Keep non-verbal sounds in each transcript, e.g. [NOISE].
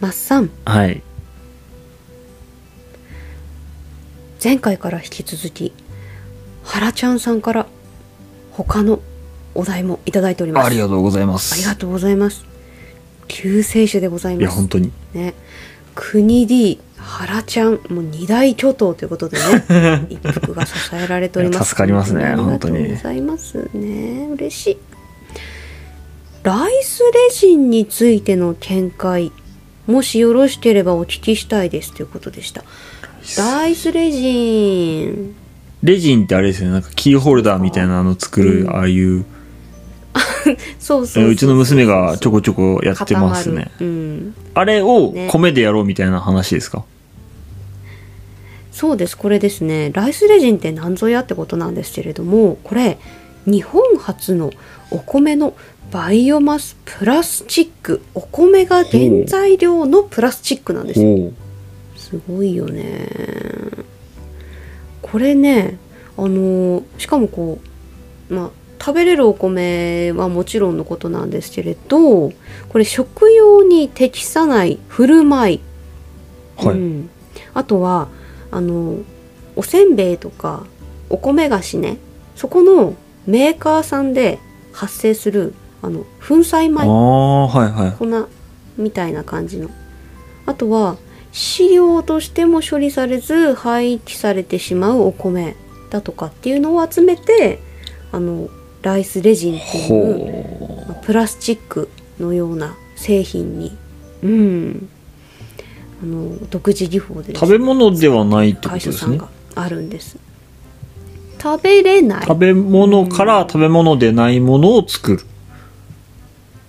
マッサン。はい。前回から引き続き原ちゃんさんから他のお題もいただいております。ありがとうございます。ありがとうございます。救世主でございいます。や本当に。ね。国 D 原ちゃんもう二大巨頭ということでね [LAUGHS] 一服が支えられております。助かりますねありが本当にとうございますね。嬉しい。ライスレジンについての見解もしよろしければお聞きしたいですということでした。ライスレジン。レジンってあれですよね。なんかキーホルダーみたいなの作る、うん。ああいう。[LAUGHS] そうそうそううちの娘がちょこちょこやってますね。うん。あれをね。米でやろうみたいな話ですか、そうです。これですね。ライスレジンって何ぞやってことなんですけれどもこれ日本初のお米のバイオマスプラスチックお米が原材料のプラスチックなんですよ。すごいよね。これねあのしかもこうまあ食べれるお米はもちろんのことなんですけれどこれ食用に適さない振る舞い。はい、うん、あとはあのおせんべいとかお米菓子ね。そこのメーカーさんで発生するあの粉砕あ米。あはいはい。粉みたいな感じの。あとは飼料としても処理されず廃棄されてしまうお米だとかっていうのを集めてあのライスレジンっていうプラスチックのような製品に。うん。あの独自技法で食べ物ではないってことですね。あるんです。食べれない。食べ物から食べ物でないものを作る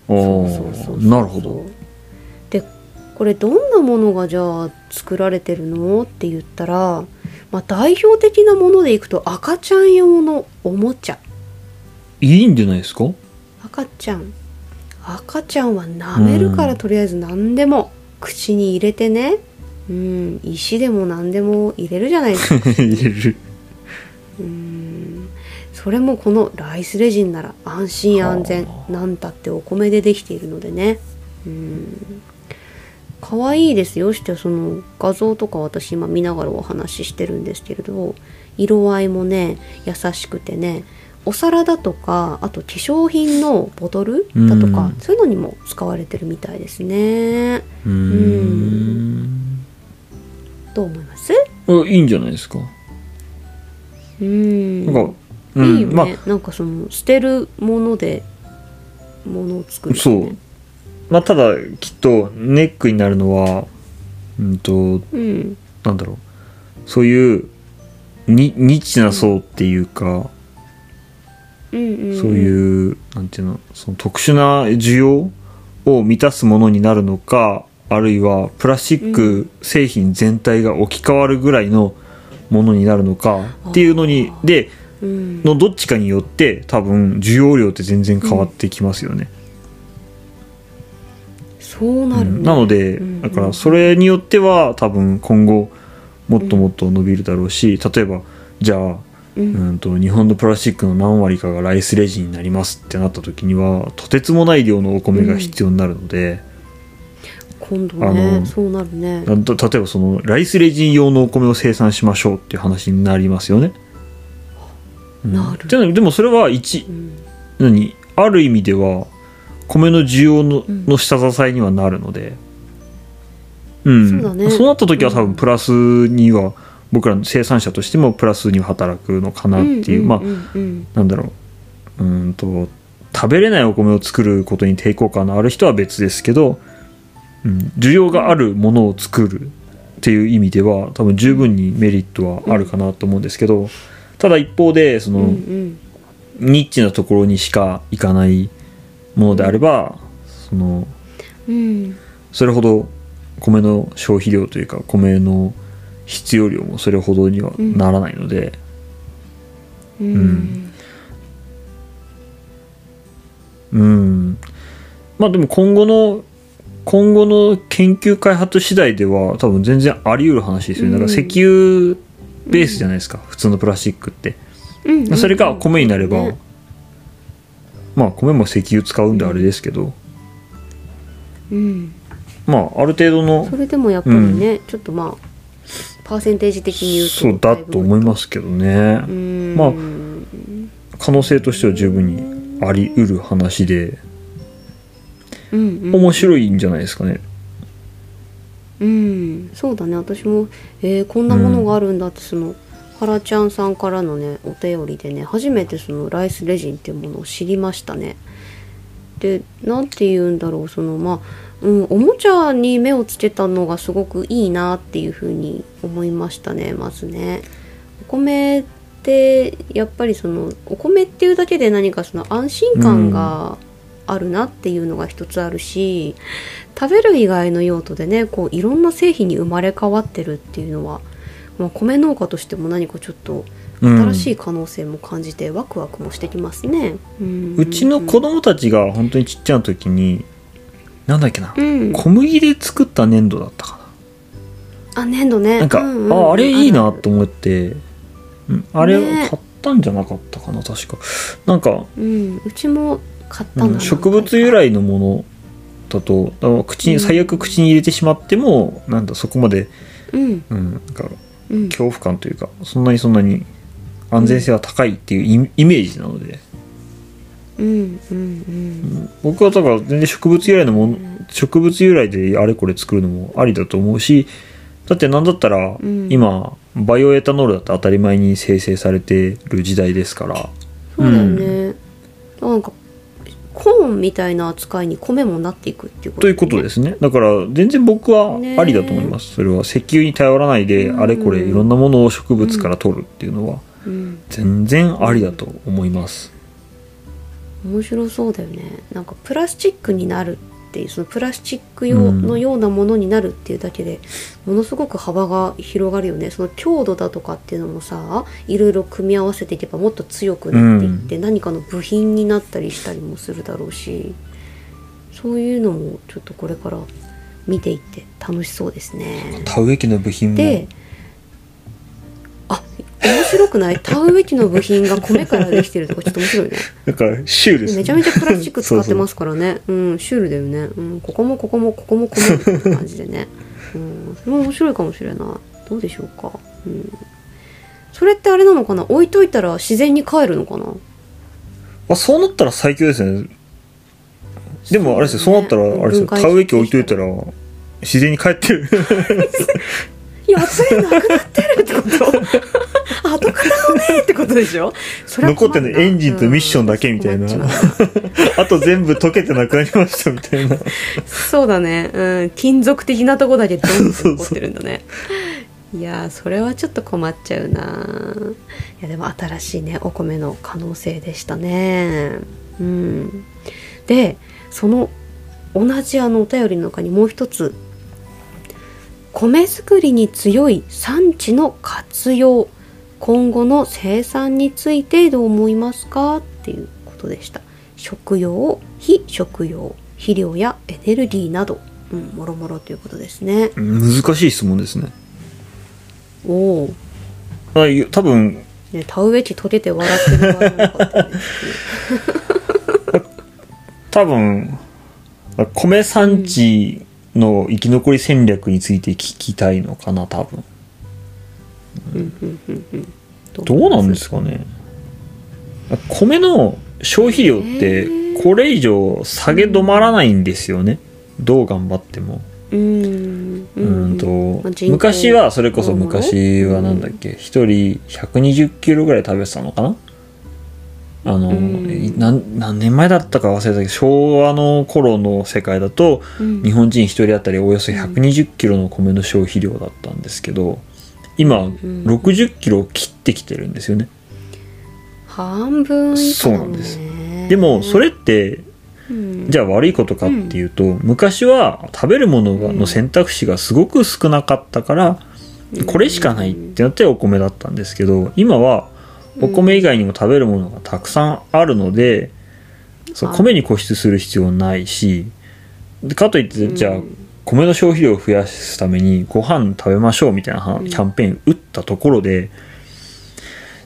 なるほど。でこれどんなものがじゃあ作られてるの？って言ったら、まあ、代表的なものでいくと赤ちゃん用のおもちゃ。いいんじゃないですか？赤ちゃん。赤ちゃんは舐めるからとりあえず何でも。口に入れてね。うん石でも何でも入れるじゃないですか。[LAUGHS] 入れる。うんそれもこのライスレジンなら安心安全はなんたってお米でできているのでね。うん。可愛いですよ。してその画像とか私今見ながらお話ししてるんですけれど色合いもね優しくてねお皿だとかあと化粧品のボトルだとかうん。そういうのにも使われてるみたいですね。うーん。どう思います？あいいんじゃないですか。うん。なんか、ういいよね、ん、まなんかその捨てるものでものを作ある、そう。まあただきっとネックになるのはうんとうん。なんだろう。そういうにニッチな層っていうか、うんうんそういうなんていうのその特殊な需要を満たすものになるのかあるいはプラスチック製品全体が置き換わるぐらいのものになるのかっていうのにでうんのどっちかによって多分需要量って全然変わってきますよね。そうなるね、うん。なのでうん。だからそれによっては多分今後もっともっと伸びるだろうし例えばじゃあうん。うんと日本のプラスチックの何割かがライスレジンになりますってなった時にはとてつもない量のお米が必要になるので、今度ねそうなるね。例えばそのライスレジン用のお米を生産しましょうっていう話になりますよね。うん。なる。じゃあでもそれは一うん。何？ある意味では米の需要の,、うん。の下支えにはなるので、うん、そうだね。そうなった時は多うん。分プラスには、僕らの生産者としてもプラスには働くのかなっていう、まあうんうんうん。なんだろう。うーんと食べれないお米を作ることに抵抗感のある人は別ですけど、うん、需要があるものを作るっていう意味では多分十分にメリットはあるかなと思うんですけど、ただ一方でその、うんうん。ニッチなところにしか行かないものであれば、そのうん。それほど米の消費量というか米の必要量もそれほどにはならないので、うん。ん。うん。まあでも今後の今後の研究開発次第では多分全然あり得る話ですよね、うん。だから石油ベースじゃないですか、普通のプラスチックって、うんうんそれが米になれば、ね。まあ米も石油使うんであれですけど、うん。まあある程度のそれでもやっぱりね、ちょっとまあパーセンテージ的に言うとそうだと思いますけどね。うん。まあ可能性としては十分にあり得る話で。うんうん。面白いんじゃないですかねうん。そうだね。私も、えーこんなものがあるんだってその、ハラちゃんさんからのねお便りでね初めてそのライスレジンっていうものを知りましたね。でなんて言うんだろうそのまあ、うん、おもちゃに目をつけたのがすごくいいなっていうふうに思いましたねまずね。お米ってやっぱりそのお米っていうだけで何かその安心感があるなっていうのが一つあるし、食べる以外の用途でねこういろんな製品に生まれ変わってるっていうのは、まあ、米農家としても何かちょっとうん。新しい可能性も感じてワクワクもしてきますね。うん。うちの子供たちが本当にちっちゃな時になんだっけなうん、小麦で作った粘土だったかあ粘土ね。ななんか、うんうんああれいいなと思って。うん。あれね。買ったんじゃなかったかな確か。なんか、うん、うちも買ったうん植物由来のものだと口にうん。最悪口に入れてしまっても、なんだそこまで、うん。うん、なんかうん。恐怖感というかそんなにそんなに安全性は高いっていうイイメージなので、うんうんうん。僕はだから全然植物由来のもの植物由来であれこれ作るのもありだと思うしだってなんだったらん。今バイオエタノールだって当たり前に生成されてる時代ですから。そうだよね、なんかコーンみたいな扱いに米もなっていくっていうことということですすね。だから全然僕はありだと思います、それは石油に頼らないでうん。あれこれいろんなものを植物から取るっていうのはうん、全然ありだと思います。面白そうだよね。なんかプラスチックになるっていうそのプラスチック用のようなものになるっていうだけで、ものすごく幅が広がるよねその強度だとかっていうのもさいろいろ組み合わせていけばもっと強くなっていって、何かの部品になったりしたりもするだろうしそういうのもちょっとこれから見ていって楽しそうですね。田植え機の部品も面白くない？田植え機の部品が米からできてるとかちょっと面白いね。なんかシュールですね。めちゃめちゃプラスチック使ってますからね。うんシュールだよね、うん、ここもここもここも米って感じでね、うん、それも面白いかもしれない。どうでしょうか、うん、それってあれなのかな？置いといたら自然に帰るのかな？あそうなったら最強ですね。でもあれですよ。そうなったらあれですよ。分解田植え機置いといたら自然に帰ってる。い [LAUGHS] やそれなくなってるってこと。[LAUGHS] 跡形もねえってことでしょ。それは残って困るの。エンジンとミッションだけみたいな。あと全部溶けてなくなりましたみたいな。そうだね、うん、金属的なとこだけドンって残ってるんだね。いやーそれはちょっと困っちゃうな。いやでも新しいねお米の可能性でしたね。うん。でその同じあのお便りの中にもう一つ米作りに強い産地の活用今後の生産についてどう思いますか？っていうことでした。食用非食用肥料やエネルギーなど、うん、もろもろということですね。難しい質問ですね。おお多分。ね田植え機溶けて笑ってる場合もなかったですね。[LAUGHS] 多分。米産地の生き残り戦略について聞きたいのかな多分。どうなんですかね。米の消費量ってこれ以上下げ止まらないんですよね。どう頑張っても。うーんと昔はそれこそ昔はなんだっけ。一人120キロぐらい食べてたのかなあの、うん。何何年前だったか忘れたけど昭和の頃の世界だとうん。日本人一人当たりおよそ120キロの米の消費量だったんですけど今ん。60キロを切ってきてるんですよね。半分以下そうなんです。でもそれってうん。じゃあ悪いことかっていうと、昔は食べるものがの選択肢がすごく少なかったから、これしかないってなってお米だったんですけど今はお米以外にも食べるものがたくさんあるので、そうはい米に固執する必要ないしでかといってじゃあうん米の消費量を増やすためにご飯食べましょうみたいなはキャンペーン打ったところで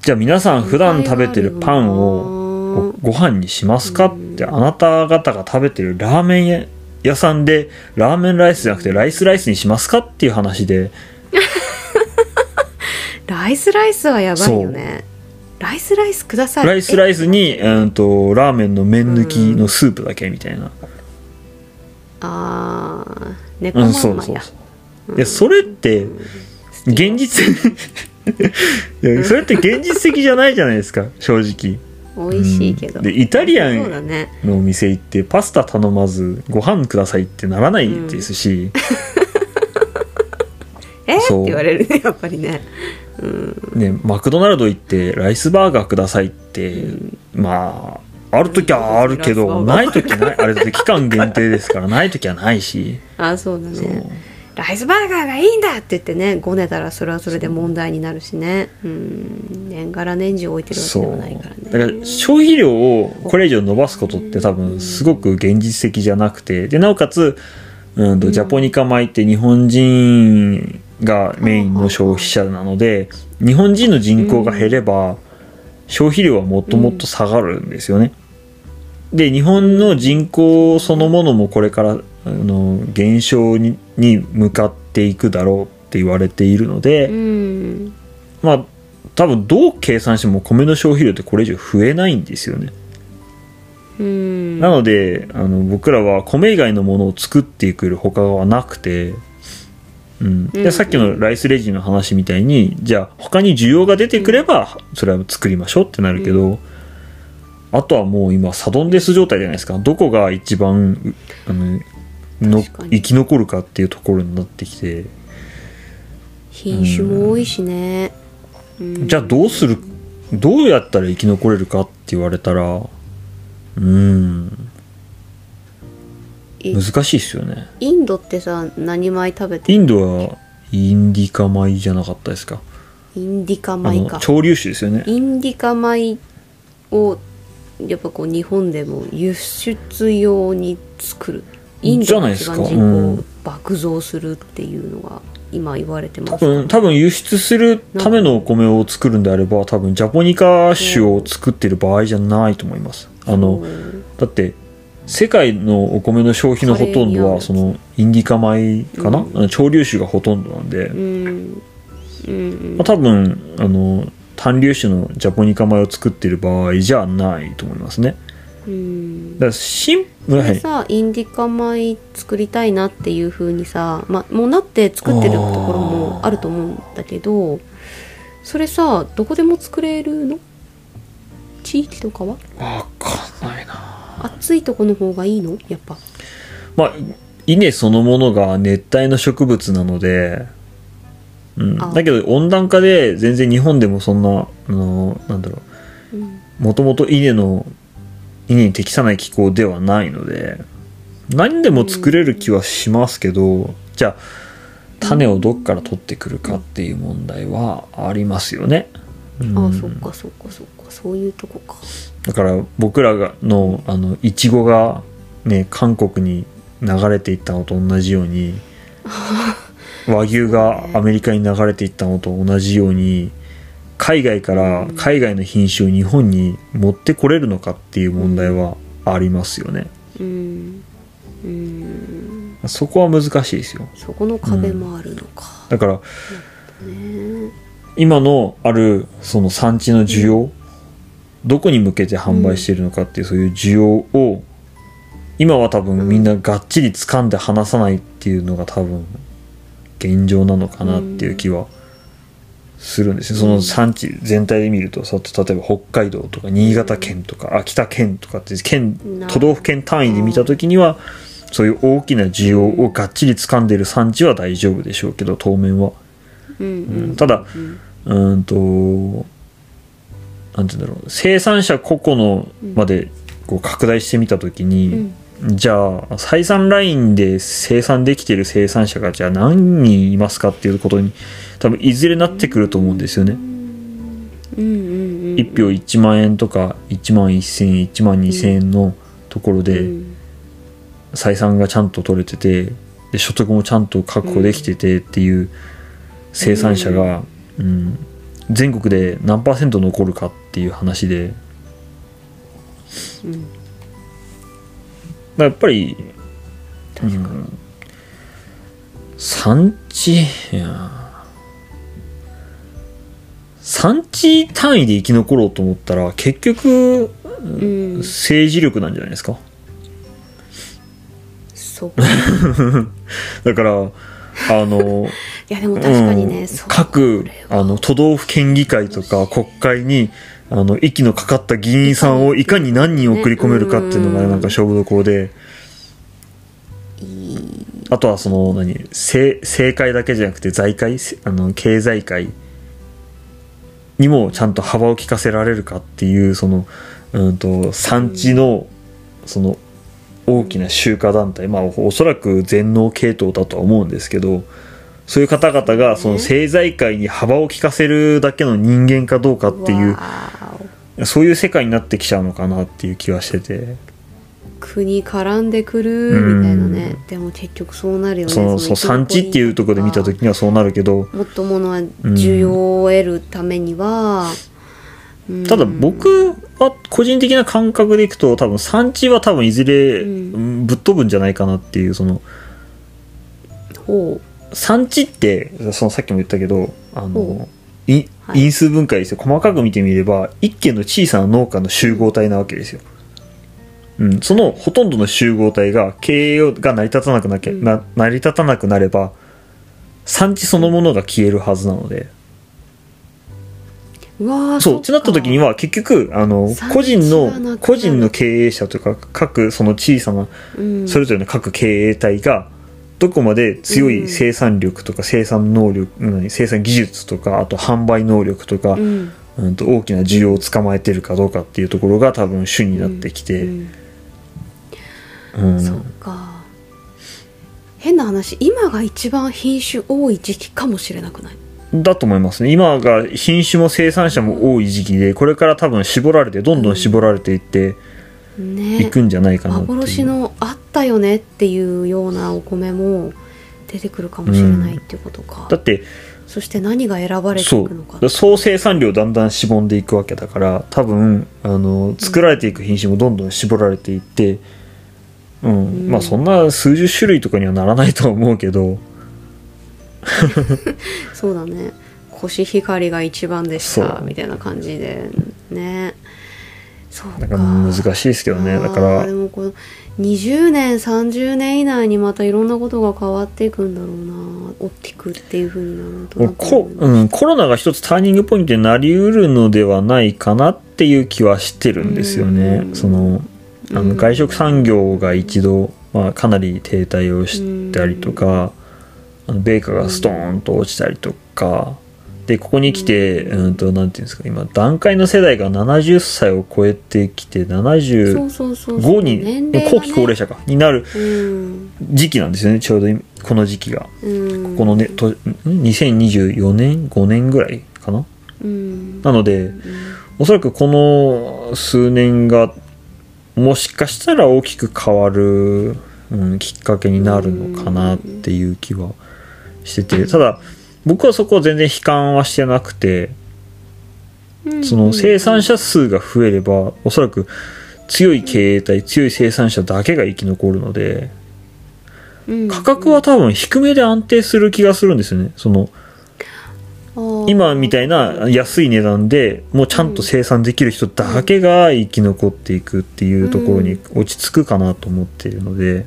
じゃあ皆さん普段食べてるパンをごご飯にしますか？ってあなた方が食べてるラーメン屋さんでラーメンライスじゃなくてライスライスにしますか？っていう話で。[LAUGHS] ライスライスはやばいよねライスライスください。ライスライイスに、うん、とラーメンの麺抜きのスープだけみたいな、あー猫うん、まそうそうんまやそう。いやそれって現実いやそれって現実的じゃないじゃないですか正直。美味しいけど、うん。でイタリアンそうだね。のお店行ってパスタ頼まずご飯くださいってならないですし、えってそう。言われるねやっぱりね。ね、マクドナルド行ってライスバーガーくださいって、まあある時はあるけどない時ない。あれって期間限定ですから [LAUGHS] ない時はないし。あそうだね。ライスバーガーがいいんだって言ってねごねたらそれはそれで問題になるしね。うん。年がら年中置いてるわけでそうもないからね。だから消費量をこれ以上伸ばすことって多分すごく現実的じゃなくて。でなおかつうんとジャポニカ米って日本人がメインの消費者なので日本人の人口が減れば消費量はもっともっと下がるんですよね。で日本の人口そのものもこれからあの減少にに向かっていくだろうって言われているので、うんまあ多分どう計算しても米の消費量ってこれ以上増えないんですよね。うんなのであの僕らは米以外のものを作っていく他はなくて、うん、うん。でさっきのライスレジンの話みたいにじゃあ他に需要が出てくればそれは作りましょうってなるけど、あとはもう今サドンデス状態じゃないですか。どこが一番うあのの生き残るかっていうところになってきて、品種も多いしね、うん。じゃあどうするどうやったら生き残れるかって言われたらうん。い難しいですよね。インドってさ何米食べてインドはインディカ米じゃなかったですか？インディカあ米か。の潮流種ですよね。インディカ米をやっぱこう日本でも輸出用に作る。インドが一じゃないです人口うん。を爆増するっていうのが今言われてま多す分多分輸出するためのお米を作るんであれば多分ジャポニカ種を作ってる場合じゃないと思います。あのう。んだって世界のお米の消費のほとんどはそのインディカ米かな、うん。潮流種がほとんどなんで、うん。うん。まあ、多分あの単粒種のジャポニカ米を作ってる場合じゃないと思いますね。うん。だからシンそはい。れさ、インディカ米作りたいなっていう風にさ、まあ、もうなって作ってるところもあると思うんだけどそれさどこでも作れるの？地域とかは？わかんないな暑いとこの方がいいの？やっぱ。まあ稲そのものが熱帯の植物なので、うん、あ。だけど温暖化で全然日本でもそんなあのなんだろう。ん。うもともと稲の稲に適さない気候ではないので何でも作れる気はしますけど、じゃあ種をどっから取ってくるかっていう問題はありますよね。うん。あそっかそっかそっか。そういうとこかだから僕らがのあのいちごがね韓国に流れていったのと同じように [LAUGHS] 和牛がアメリカに流れていったのと同じように海外から海外の品種を日本に持ってこれるのかっていう問題はありますよね。うん。うん。そこは難しいですよ。そこの壁もあるのか、だからね。今のあるその産地の需要、どこに向けて販売しているのかっていうそういう需要を今は多分みんながっちり掴んで離さないっていうのが多分現状なのかなっていう気はするんですね、その産地全体で見るとさ例えば北海道とか新潟県とか秋田県とかって県な都道府県単位で見た時にはそういう大きな需要をがっちり掴んでる産地は大丈夫でしょうけど当面は。うん。うん。ただうんとなんて言うんだろう。生産者個々のまでこう拡大してみた時に、じゃあ採算ラインで生産できている生産者がじゃあ何人いますかっていうことに多分いずれなってくると思うんですよね。うんうんうん1票1万円とか1万1000円1万2000円のところでうん採算がちゃんと取れててで所得もちゃんと確保できててっていう生産者が、うん、全国で何パーセント残るかっていう話で。うん。まあやっぱり確かに、産地いや。産地単位で生き残ろうと思ったら結局うん。政治力なんじゃないですか？そう [LAUGHS] だからあのいやでも確かにね、うん。各あの都道府県議会とか国会にあの息のかかった議員さんをいかに何人送り込めるかっていうのがうん。なんか勝負どころで。あとはその何？政政界だけじゃなくて財界？せあの経済界？にもちゃんと幅を利かせられるかっていうその、うん、と産地のその大きな集荷団体。まあおおそらく全農系統だとは思うんですけどそういう方々がその政財界に幅を利かせるだけの人間かどうかっていうそういう世界になってきちゃうのかなっていう気はしてて。お国絡んでくるみたいなね。でも結局そうなるよね。そのそう産地っていうところで見た時にはそうなるけど。もっとものは需要を得るためには、うん。ただ僕は個人的な感覚でいくと多分産地は多分いずれうん。うんぶっ飛ぶんじゃないかなっていうそのほ産地ってそのさっきも言ったけどあほのいはい。因数分解ですよ細かく見てみれば一軒の小さな農家の集合体なわけですよ。うん、そのほとんどの集合体が経営が成り立たなくなきゃ、うん。な成り立たなくなれば産地そのものが消えるはずなので、うそうってなった時にはは結局あの個人の個人の経営者とか各その小さなそれぞれの各経営体がどこまで強い生産力とか生産能力、何生産技術とかあと販売能力とか、うん。うん、と大きな需要を捕まえてるかどうかっていうところが多分主になってきて、うん。うん。そっか。変な話今が一番品種多い時期かもしれなくない？だと思いますね。今が品種も生産者も多い時期でこれから多分絞られてどんどん絞られていっていねくんじゃないかなっていう、幻のあったよねっていうようなお米も出てくるかもしれないっていうことか、だってそして何が選ばれてそいくのか。う。総生産量だんだんしぼんでいくわけだから多分あの作られていく品種もどんどん絞られていって、うん。うん。まあそんな数十種類とかにはならないとは思うけど。[LAUGHS] そうだね。コシヒカリが一番でしたみたいな感じで。ねだか。ら難しいですけどね。だからでもこの20年30年以内にまたいろんなことが変わっていくんだろうな。大きくっていうふうになるとこ、うん、コロナが一つターニングポイントになりうるのではないかなっていう気はしてるんですよね。うん。そのあうん。の外食産業が一度、まあ、かなり停滞をしたりとか、あの米価がストーンと落ちたりとか、でここに来て、うん、となんていうんですか今段階の世代が70歳を超えてきてそう75そうそうそう。に、後期高齢者かになるうん。時期なんですよねちょうど今この時期が。うん。このねとん？2024年5年ぐらいかな？うん。なのでおそらくこの数年がもしかしたら大きく変わる、うん、きっかけになるのかなっていう気はしててただ僕はそこは全然悲観はしてなくてうんその生産者数が増えればおそらく強い経営体強い生産者だけが生き残るのでうん。価格は多分低めで安定する気がするんですよね。その今みたいな安い値段でもうちゃんと生産できる人だけが生き残っていくっていうところに落ち着くかなと思っているので。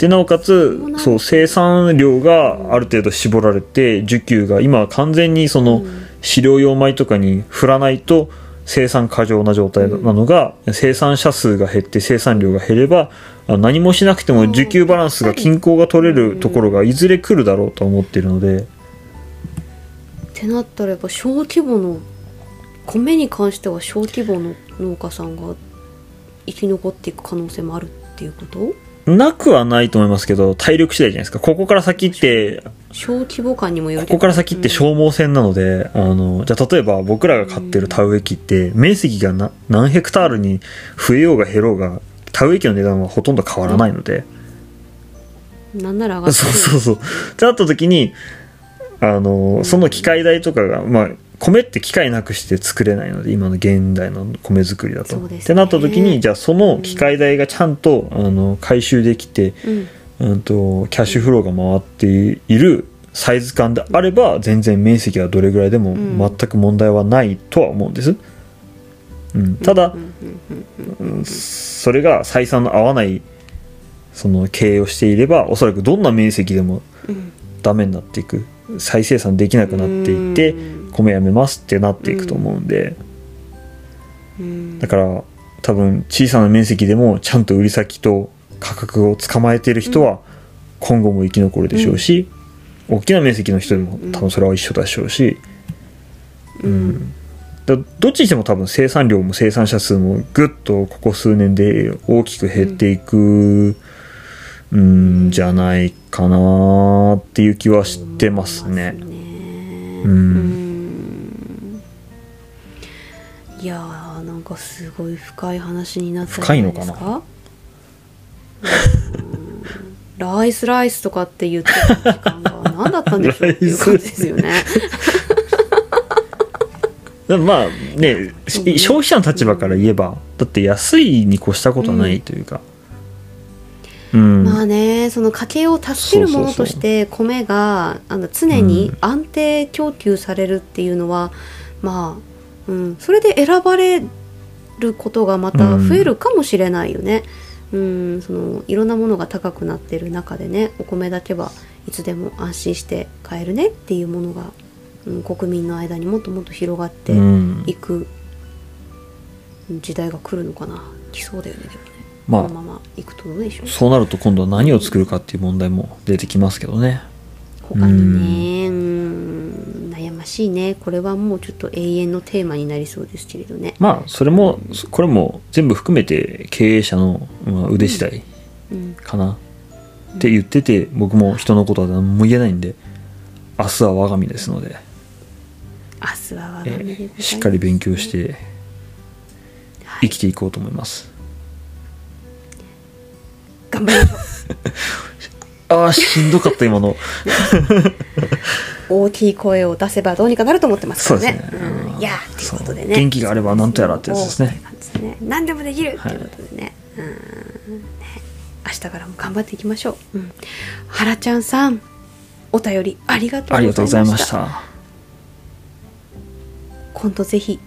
でなおかつそう生産量がある程度絞られて需給が今は完全にそのうん。飼料用米とかに振らないと生産過剰な状態なのが、生産者数が減って生産量が減ればあ何もしなくても需給バランスが均衡が取れるところがいずれ来るだろうと思っているので。ってなったらやっぱ小規模の米に関しては小規模の農家さんが生き残っていく可能性もあるっていうこと？なくはないと思いますけど体力次第じゃないですか。ここから先って小規模感にもよるここから先って消耗戦なので、あのじゃあ例えば僕らが飼ってる田植え機って面積がな何ヘクタールに増えようが減ろうが田植え機の値段はほとんど変わらないので、なんなら上がってそうそうそう。ってなった時にあのその機械代とかがまあ米って機械なくして作れないので今の現代の米作りだと。ね。ってなった時にじゃあその機械代がちゃんと、あの回収できて、うん。うん、とキャッシュフローが回っているサイズ感であれば全然面積はどれぐらいでもうん。全く問題はないとは思うんです。うん、ただそれが採算の合わないその経営をしていればおそらくどんな面積でもうん。ダメになっていく。再生産できなくなっていってうん米やめますってなっていくと思うんで。うん。だから多分小さな面積でもちゃんと売り先と価格を捕まえている人は今後も生き残るでしょうし、大きな面積の人でも多分それは一緒でしょうし、うん。だどっちにしても多分生産量も生産者数もぐっとここ数年で大きく減っていくんじゃないかなっていう気はしてますね。うんかすごい深い話になった深いのうん。ライスライスとかって言ってた時間が何だったんでしょうっていう感じですよね。[LAUGHS] まあね消費者の立場から言えばだって安いに越したことはないというか。うん、まあねその家計を助けるものとして米があの常に安定供給されるっていうのは、まあ、うん、それで選ばれることがまた増えるかもしれないよね。うん、そのいろんなものが高くなってる中でねお米だけはいつでも安心して買えるねっていうものが、うん、国民の間にもっともっと広がってうん。いく時代が来るのかな。来そうだよねでもね、まあこのままいくとどうでしょう。そうなると今度は何を作るかっていう問題も出てきますけどね。他にねうん。悩ましいね。これはもうちょっと永遠のテーマになりそうですけれどね。まあそれもこれも全部含めて経営者のまあ腕次第うんかな。って言ってて僕も人のことは何も言えないんで明日は我が身ですので、明日は我がえ身でしっかり勉強してはい。生きていこうと思います。頑張りましょ [LAUGHS] ああしんどかった今の。う [LAUGHS] 大きい声を出せばどうにかなると思ってますからね。そうですね。うん。いやーということでね。元気があればなんとやらってやつですね。ね何でもできるっていうことでね,、うん。ね。明日からも頑張っていきましょう、うん、原ちゃんさんお便りありがとうありがとうございましした。た。今度ぜひ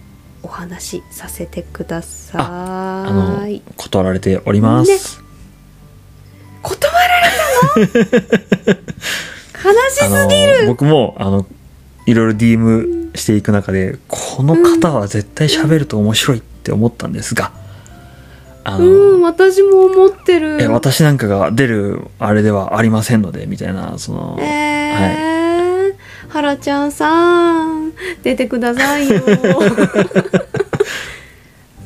お話しさせてくださあのい断られております。断られた？の悲しすぎる。僕もあのいろいろ DM していく中でこの方は絶対喋ると面白いって思ったんですが、あの、うん私も思ってる。え私なんかが出るあれではありませんのでみたいなその、えー原ちゃんさん出てくださいよ [LAUGHS]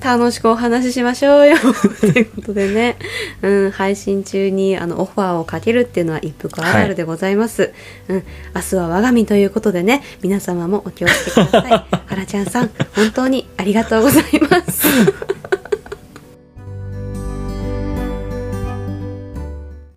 楽しくお話ししましょうよ。[LAUGHS] ということでね、うん、配信中にあのオファーをかけるっていうのは一服あるあるでございます、うん、明日は我が身ということでね皆様もお気をつけください。原ちゃんさん本当にありがとうございます